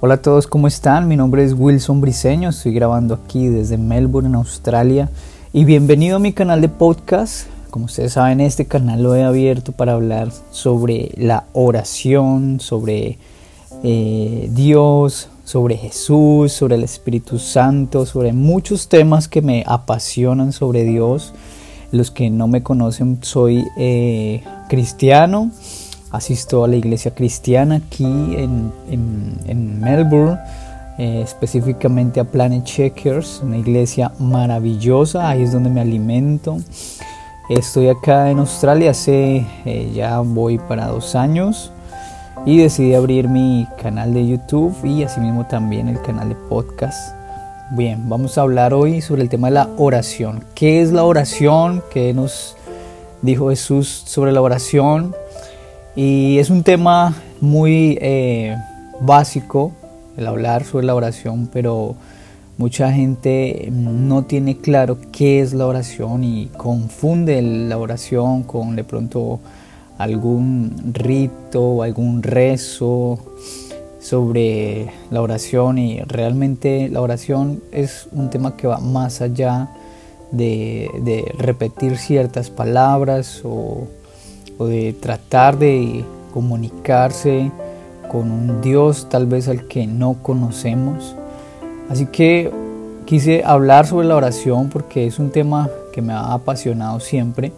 Hola a todos, ¿cómo están? Mi nombre es Wilson Briseño, estoy grabando aquí desde Melbourne, Australia. Y bienvenido a mi canal de podcast. Como ustedes saben, este canal lo he abierto para hablar sobre la oración, sobre eh, Dios, sobre Jesús, sobre el Espíritu Santo, sobre muchos temas que me apasionan sobre Dios. Los que no me conocen, soy eh, cristiano asisto a la iglesia cristiana aquí en, en, Melbourne, eh, específicamente a Planet Checkers, una iglesia maravillosa, ahí es donde me alimento. Estoy acá en Australia hace eh, ya voy para dos años y decidí abrir mi canal de YouTube y asimismo también el canal de podcast. Bien, vamos a hablar hoy sobre el tema de la oración. ¿Qué es la oración? ¿Qué nos dijo Jesús sobre la oración? Y es un tema muy eh, básico el hablar sobre la oración, pero mucha gente no tiene claro qué es la oración y confunde la oración con de pronto algún rito o algún rezo sobre la oración. Y realmente la oración es un tema que va más allá de, de repetir ciertas palabras o o de tratar de comunicarse con un Dios tal vez al que no conocemos. Así que quise hablar sobre la oración porque es un tema que me ha apasionado siempre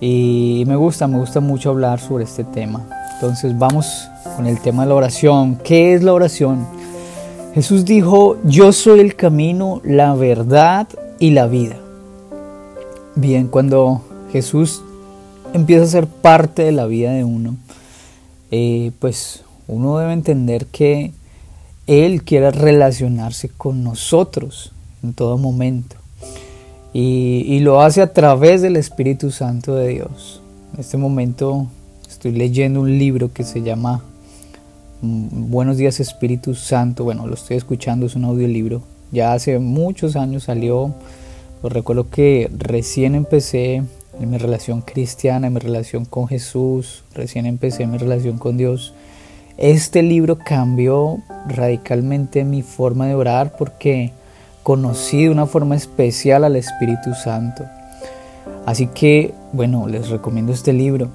y me gusta, me gusta mucho hablar sobre este tema. Entonces vamos con el tema de la oración. ¿Qué es la oración? Jesús dijo, yo soy el camino, la verdad y la vida. Bien, cuando Jesús empieza a ser parte de la vida de uno, eh, pues uno debe entender que Él quiere relacionarse con nosotros en todo momento. Y, lo hace a través del Espíritu Santo de Dios. En este momento estoy leyendo un libro que se llama mm, Buenos días Espíritu Santo. Bueno, lo estoy escuchando, es un audiolibro. Ya hace muchos años salió. Pues recuerdo que recién empecé en mi relación cristiana, en mi relación con Jesús, recién empecé mi relación con Dios. Este libro cambió radicalmente mi forma de orar porque conocí de una forma especial al Espíritu Santo. Así que, bueno, les recomiendo este libro.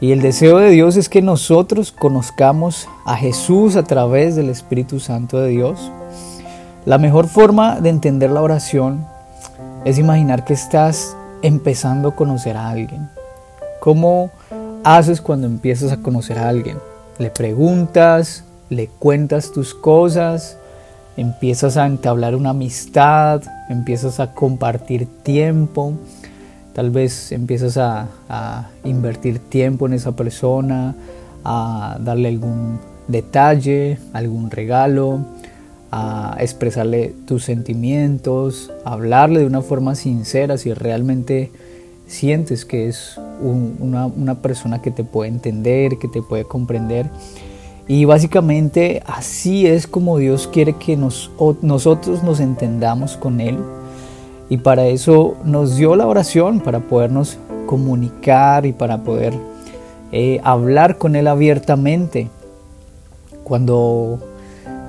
Y el deseo de Dios es que nosotros conozcamos a Jesús a través del Espíritu Santo de Dios. La mejor forma de entender la oración es imaginar que estás empezando a conocer a alguien. ¿Cómo haces cuando empiezas a conocer a alguien? Le preguntas, le cuentas tus cosas, empiezas a entablar una amistad, empiezas a compartir tiempo, tal vez empiezas a, invertir tiempo en esa persona, a darle algún detalle, algún regalo, a expresarle tus sentimientos, hablarle de una forma sincera si realmente sientes que es una, persona que te puede entender, que te puede comprender. Y básicamente así es como Dios quiere que nos, nosotros nos entendamos con Él. Y para eso nos dio la oración, para podernos comunicar y para poder eh, hablar con Él abiertamente. Cuando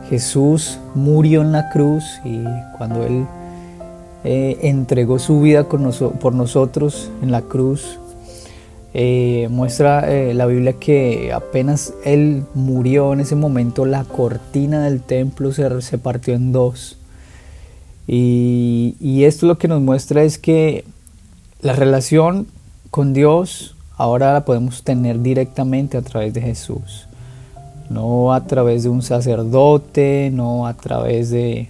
Jesús murió en la cruz y cuando Él eh, entregó su vida por nosotros en la cruz, eh, muestra eh, la Biblia que apenas Él murió en ese momento, la cortina del templo se, se partió en dos. Y, y esto lo que nos muestra es que la relación con Dios ahora la podemos tener directamente a través de Jesús no a través de un sacerdote, no a través de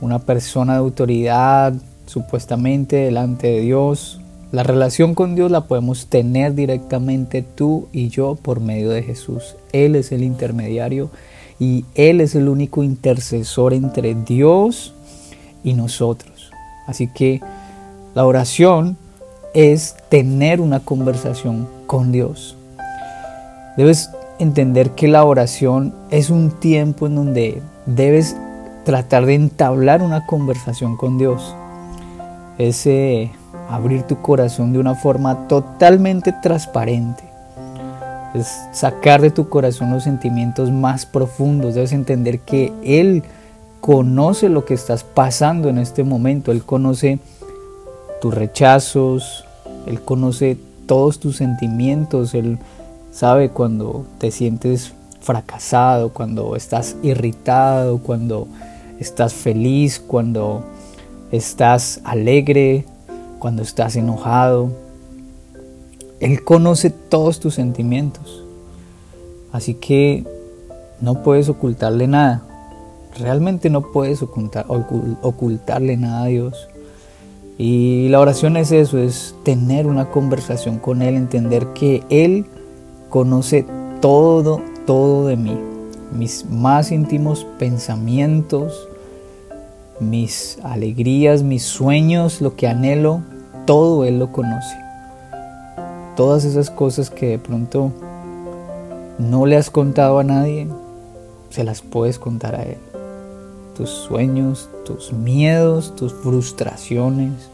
una persona de autoridad supuestamente delante de Dios. La relación con Dios la podemos tener directamente tú y yo por medio de Jesús. Él es el intermediario y Él es el único intercesor entre Dios y nosotros. Así que la oración es tener una conversación con Dios. Debes entender que la oración es un tiempo en donde debes tratar de entablar una conversación con Dios. Es eh, abrir tu corazón de una forma totalmente transparente. es sacar de tu corazón los sentimientos más profundos. Debes entender que Él conoce lo que estás pasando en este momento. Él conoce tus rechazos, Él conoce todos tus sentimientos, Él sabe cuando te sientes fracasado, cuando estás irritado, cuando estás feliz, cuando estás alegre, cuando estás enojado. Él conoce todos tus sentimientos. Así que no puedes ocultarle nada. Realmente no puedes ocultar, ocultarle nada a Dios. Y la oración es eso, es tener una conversación con Él, entender que Él conoce todo, todo de mí. Mis más íntimos pensamientos, mis alegrías, mis sueños, lo que anhelo, todo Él lo conoce. Todas esas cosas que de pronto no le has contado a nadie, se las puedes contar a Él. Tus sueños, tus miedos, tus frustraciones.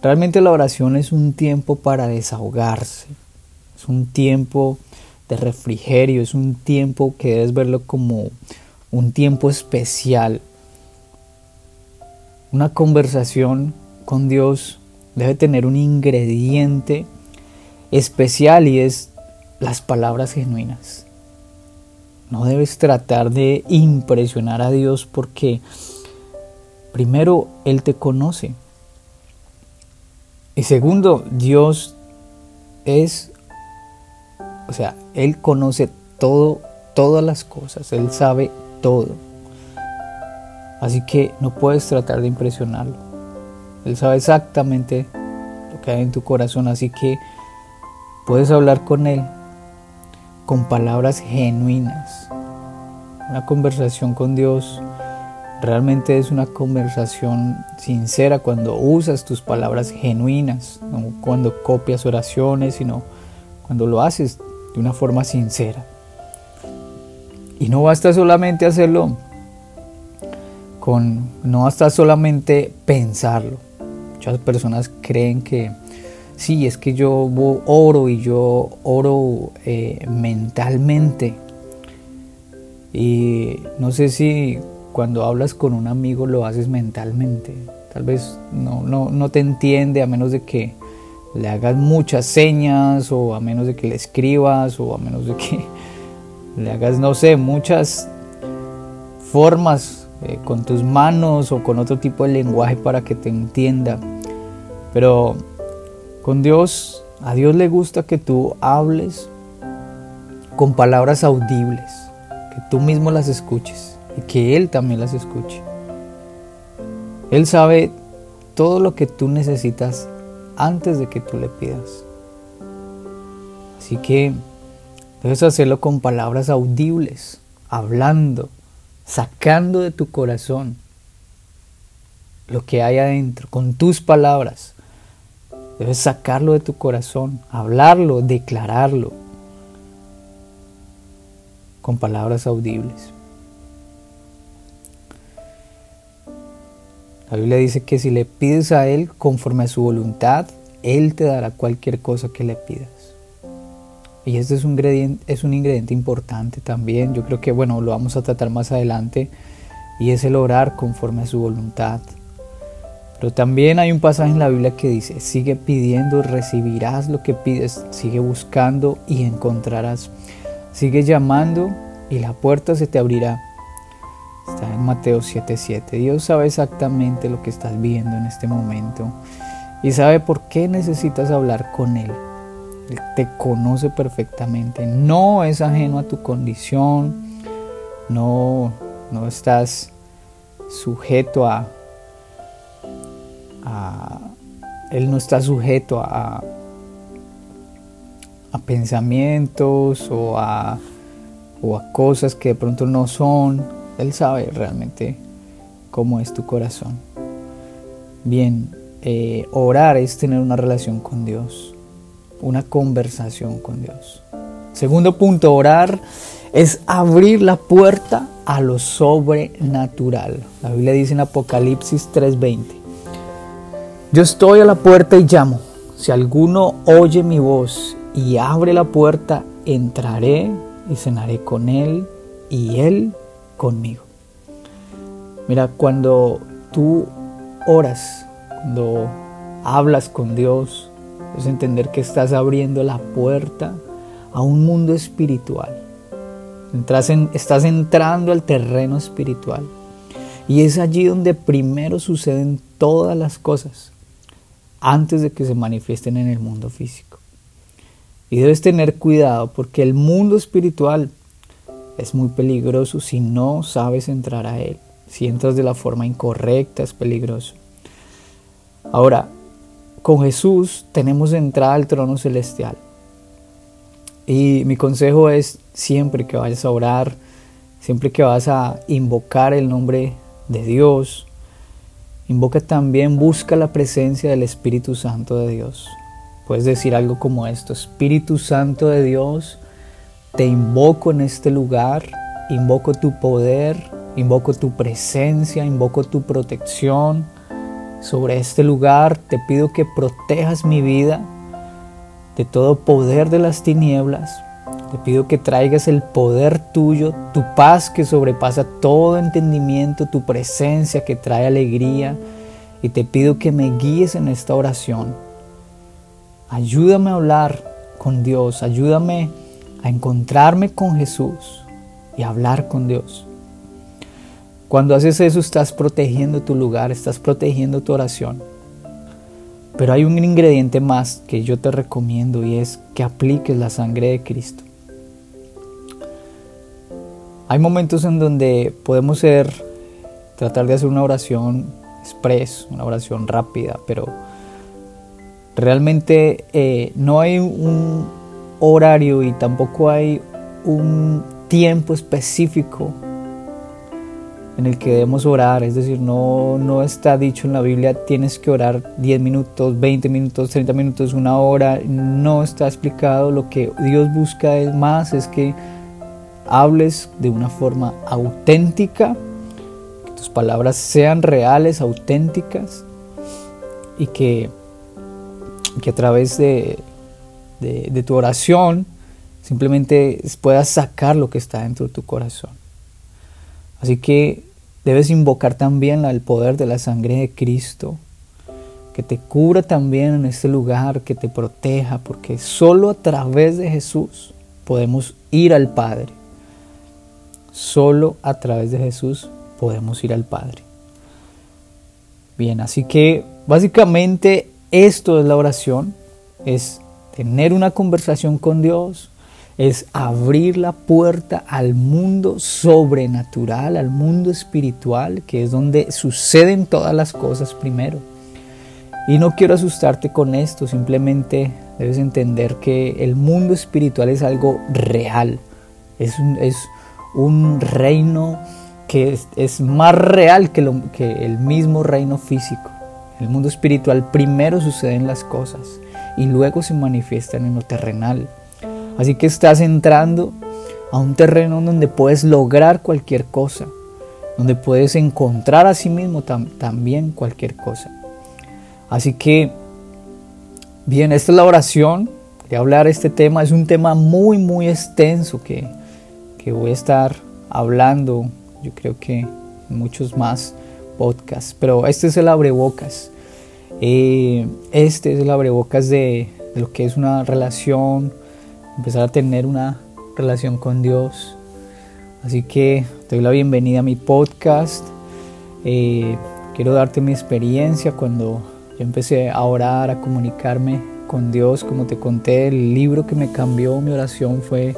Realmente la oración es un tiempo para desahogarse. Es un tiempo de refrigerio, es un tiempo que debes verlo como un tiempo especial. Una conversación con Dios debe tener un ingrediente especial y es las palabras genuinas. No debes tratar de impresionar a Dios porque primero Él te conoce. Y segundo, Dios es, o sea, Él conoce todo, todas las cosas, Él sabe todo. Así que no puedes tratar de impresionarlo. Él sabe exactamente lo que hay en tu corazón, así que puedes hablar con Él con palabras genuinas. Una conversación con Dios realmente es una conversación sincera cuando usas tus palabras genuinas, no cuando copias oraciones, sino cuando lo haces de una forma sincera. Y no basta solamente hacerlo con, no basta solamente pensarlo. Muchas personas creen que sí, es que yo oro y yo oro eh, mentalmente. Y no sé si cuando hablas con un amigo lo haces mentalmente. Tal vez no, no, no te entiende a menos de que le hagas muchas señas o a menos de que le escribas o a menos de que le hagas, no sé, muchas formas eh, con tus manos o con otro tipo de lenguaje para que te entienda. Pero con Dios, a Dios le gusta que tú hables con palabras audibles, que tú mismo las escuches y que Él también las escuche. Él sabe todo lo que tú necesitas antes de que tú le pidas. Así que debes hacerlo con palabras audibles, hablando, sacando de tu corazón lo que hay adentro, con tus palabras. Debes sacarlo de tu corazón, hablarlo, declararlo con palabras audibles. La Biblia dice que si le pides a Él conforme a su voluntad, Él te dará cualquier cosa que le pidas. Y este es un ingrediente, es un ingrediente importante también. Yo creo que, bueno, lo vamos a tratar más adelante. Y es el orar conforme a su voluntad. Pero también hay un pasaje en la Biblia que dice, sigue pidiendo, recibirás lo que pides, sigue buscando y encontrarás. Sigue llamando y la puerta se te abrirá. Está en Mateo 7:7. Dios sabe exactamente lo que estás viendo en este momento y sabe por qué necesitas hablar con Él. Él te conoce perfectamente, no es ajeno a tu condición, no, no estás sujeto a él no está sujeto a, a pensamientos o a, o a cosas que de pronto no son. Él sabe realmente cómo es tu corazón. Bien, eh, orar es tener una relación con Dios, una conversación con Dios. Segundo punto, orar es abrir la puerta a lo sobrenatural. La Biblia dice en Apocalipsis 3:20. Yo estoy a la puerta y llamo. Si alguno oye mi voz y abre la puerta, entraré y cenaré con Él y Él conmigo. Mira, cuando tú oras, cuando hablas con Dios, es entender que estás abriendo la puerta a un mundo espiritual. estás entrando al terreno espiritual. Y es allí donde primero suceden todas las cosas, antes de que se manifiesten en el mundo físico. Y debes tener cuidado porque el mundo espiritual es muy peligroso si no sabes entrar a él. Si entras de la forma incorrecta es peligroso. Ahora, con Jesús tenemos entrada al trono celestial. Y mi consejo es siempre que vayas a orar, siempre que vas a invocar el nombre de Dios, invoca también, busca la presencia del Espíritu Santo de Dios. Puedes decir algo como esto, Espíritu Santo de Dios, te invoco en este lugar, invoco tu poder, invoco tu presencia, invoco tu protección sobre este lugar, te pido que protejas mi vida de todo poder de las tinieblas, te pido que traigas el poder tuyo, tu paz que sobrepasa todo entendimiento, tu presencia que trae alegría, y te pido que me guíes en esta oración. Ayúdame a hablar con Dios, ayúdame a encontrarme con Jesús y hablar con Dios. Cuando haces eso estás protegiendo tu lugar, estás protegiendo tu oración. Pero hay un ingrediente más que yo te recomiendo y es que apliques la sangre de Cristo. Hay momentos en donde podemos ser, tratar de hacer una oración express, una oración rápida, pero Realmente eh, no hay un horario y tampoco hay un tiempo específico en el que debemos orar, es decir, no, no está dicho en la Biblia tienes que orar 10 minutos, 20 minutos, 30 minutos, una hora, no está explicado, lo que Dios busca es más, es que hables de una forma auténtica, que tus palabras sean reales, auténticas y que que a través de, tu oración simplemente puedas sacar lo que está dentro de tu corazón. Así que debes invocar también el poder de la sangre de Cristo, que te cubra también en este lugar, que te proteja, porque solo a través de Jesús podemos ir al Padre. Solo a través de Jesús podemos ir al Padre. Bien, así que básicamente esto es la oración, es tener una conversación con Dios, es abrir la puerta al mundo sobrenatural, al mundo espiritual, que es donde suceden todas las cosas primero. Y no quiero asustarte con esto, simplemente debes entender que el mundo espiritual es algo real, es un, reino que es, más real que, que el mismo reino físico. El mundo espiritual primero suceden las cosas y luego se manifiestan en lo terrenal. Así que estás entrando a un terreno donde puedes lograr cualquier cosa, donde puedes encontrar a sí mismo también cualquier cosa. Así que, bien, esta es la oración. Quería hablar este tema. Es un tema muy, muy extenso que, que voy a estar hablando, yo creo que muchos más podcasts. Pero este es el abrebocas. Eh, este es el abrebocas de, lo que es una relación, empezar a tener una relación con Dios. Así que te doy la bienvenida a mi podcast. Eh, quiero darte mi experiencia cuando yo empecé a orar, a comunicarme con Dios. Como te conté, el libro que me cambió mi oración fue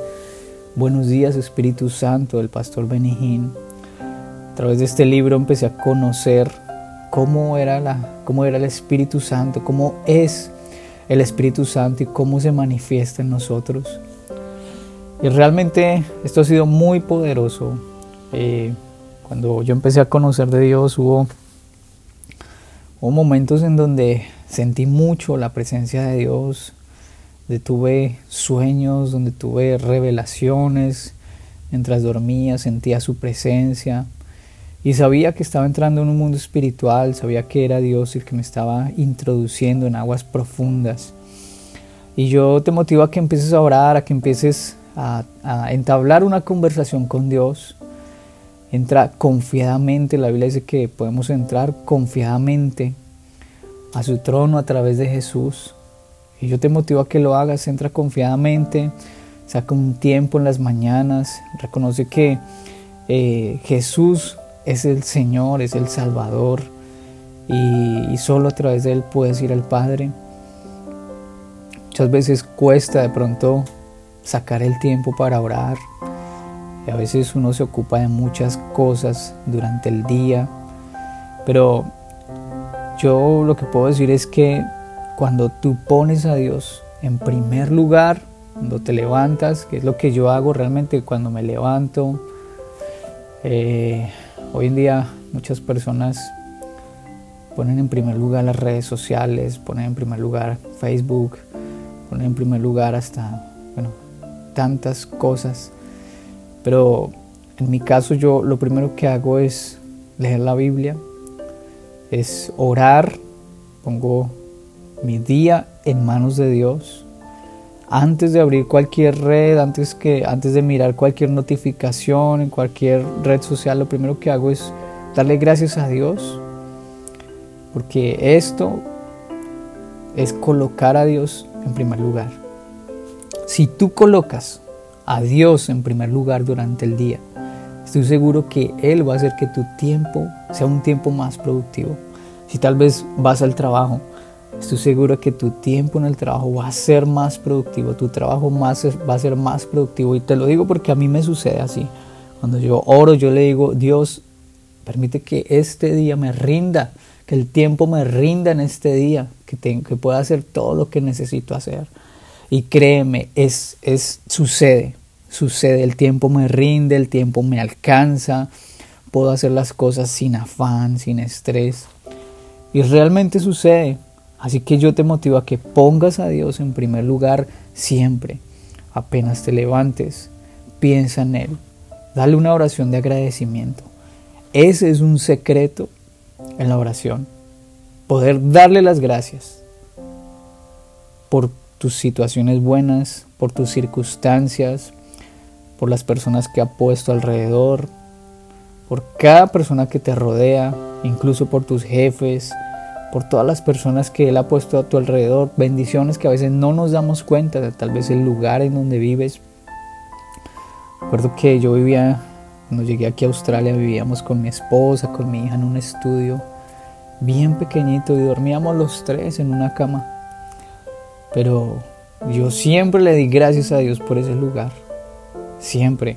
Buenos días Espíritu Santo del pastor Benijín. A través de este libro empecé a conocer cómo era, la, cómo era el Espíritu Santo, cómo es el Espíritu Santo y cómo se manifiesta en nosotros. Y realmente esto ha sido muy poderoso. Eh, cuando yo empecé a conocer de Dios hubo, hubo momentos en donde sentí mucho la presencia de Dios, donde tuve sueños, donde tuve revelaciones, mientras dormía sentía su presencia. Y sabía que estaba entrando en un mundo espiritual, sabía que era Dios el que me estaba introduciendo en aguas profundas. Y yo te motivo a que empieces a orar, a que empieces a, entablar una conversación con Dios. Entra confiadamente, la Biblia dice que podemos entrar confiadamente a su trono a través de Jesús. Y yo te motivo a que lo hagas, entra confiadamente, saca un tiempo en las mañanas, reconoce que eh, Jesús es el Señor, es el Salvador. Y, solo a través de Él puedes ir al Padre. Muchas veces cuesta de pronto sacar el tiempo para orar. Y a veces uno se ocupa de muchas cosas durante el día, pero yo lo que puedo decir es que cuando tú pones a Dios en primer lugar, cuando te levantas, que es lo que yo hago realmente cuando me levanto, eh, hoy en día muchas personas ponen en primer lugar las redes sociales, ponen en primer lugar Facebook, ponen en primer lugar hasta, bueno, tantas cosas. Pero en mi caso yo lo primero que hago es leer la Biblia, es orar, pongo mi día en manos de Dios. Antes de abrir cualquier red, antes, que, antes de mirar cualquier notificación en cualquier red social, lo primero que hago es darle gracias a Dios. Porque esto es colocar a Dios en primer lugar. Si tú colocas a Dios en primer lugar durante el día, estoy seguro que Él va a hacer que tu tiempo sea un tiempo más productivo. Si tal vez vas al trabajo Estoy seguro que tu tiempo en el trabajo va a ser más productivo, tu trabajo más, va a ser más productivo. Y te lo digo porque a mí me sucede así. Cuando yo oro, yo le digo, Dios, permite que este día me rinda, que el tiempo me rinda en este día, que, que pueda hacer todo lo que necesito hacer. Y créeme, es, es, sucede, sucede, el tiempo me rinde, el tiempo me alcanza, puedo hacer las cosas sin afán, sin estrés. Y realmente sucede, Así que yo te motivo a que pongas a Dios en primer lugar siempre. Apenas te levantes, piensa en Él. Dale una oración de agradecimiento. Ese es un secreto en la oración. Poder darle las gracias por tus situaciones buenas, por tus circunstancias, por las personas que ha puesto alrededor, por cada persona que te rodea, incluso por tus jefes, por todas las personas que Él ha puesto a tu alrededor, bendiciones que a veces no nos damos cuenta de tal vez el lugar en donde vives. Recuerdo que yo vivía, cuando llegué aquí a Australia, vivíamos con mi esposa, con mi hija en un estudio bien pequeñito y dormíamos los tres en una cama. Pero yo siempre le di gracias a Dios por ese lugar. Siempre.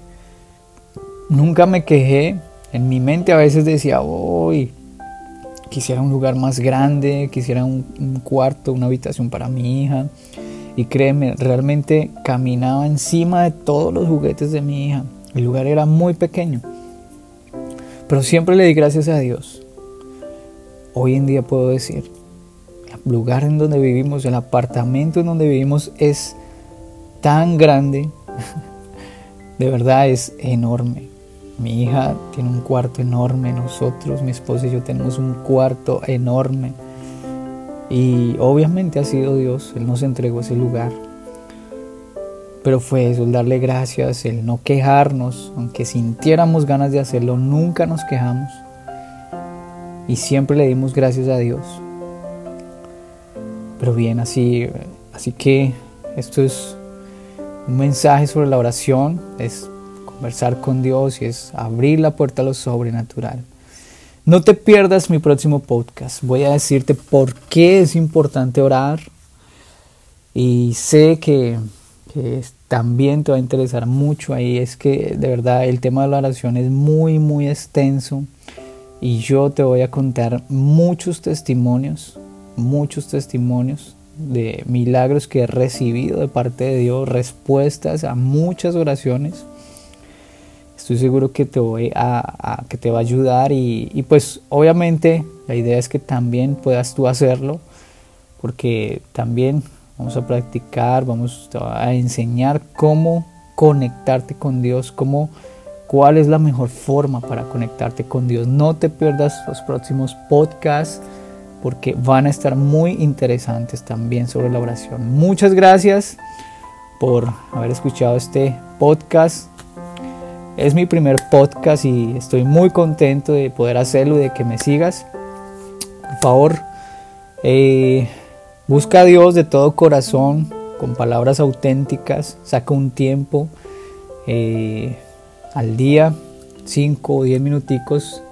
Nunca me quejé. En mi mente a veces decía, uy, quisiera un lugar más grande, quisiera un, cuarto, una habitación para mi hija. Y créeme, realmente caminaba encima de todos los juguetes de mi hija. El lugar era muy pequeño. Pero siempre le di gracias a Dios. Hoy en día puedo decir, el lugar en donde vivimos, el apartamento en donde vivimos es tan grande. De verdad es enorme. Mi hija tiene un cuarto enorme, nosotros, mi esposa y yo tenemos un cuarto enorme. Y obviamente ha sido Dios, Él nos entregó ese lugar. Pero fue eso, el darle gracias, el no quejarnos, aunque sintiéramos ganas de hacerlo, nunca nos quejamos. Y siempre le dimos gracias a Dios. Pero bien, así, así que esto es un mensaje sobre la oración, es conversar con Dios y es abrir la puerta a lo sobrenatural. No te pierdas mi próximo podcast. Voy a decirte por qué es importante orar y sé que, también te va a interesar mucho ahí. Es que de verdad el tema de la oración es muy, muy extenso y yo te voy a contar muchos testimonios, muchos testimonios de milagros que he recibido de parte de Dios, respuestas a muchas oraciones estoy seguro que te, voy a, que te va a ayudar y, pues obviamente la idea es que también puedas tú hacerlo porque también vamos a practicar, vamos a enseñar cómo conectarte con Dios, cómo, cuál es la mejor forma para conectarte con Dios. No te pierdas los próximos podcasts. porque van a estar muy interesantes también sobre la oración. Muchas gracias por haber escuchado este podcast. Es mi primer podcast y estoy muy contento de poder hacerlo y de que me sigas. Por favor, eh, busca a Dios de todo corazón, con palabras auténticas, saca un tiempo eh, al día, 5 o 10 minuticos,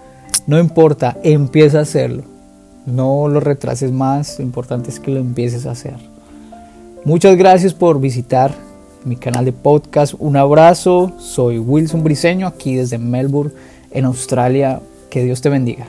no importa, empieza a hacerlo. No lo retrases más, lo importante es que lo empieces a hacer. Muchas gracias por visitar mi canal de podcast. Un abrazo, soy Wilson Briseño aquí desde Melbourne, en Australia. Que Dios te bendiga.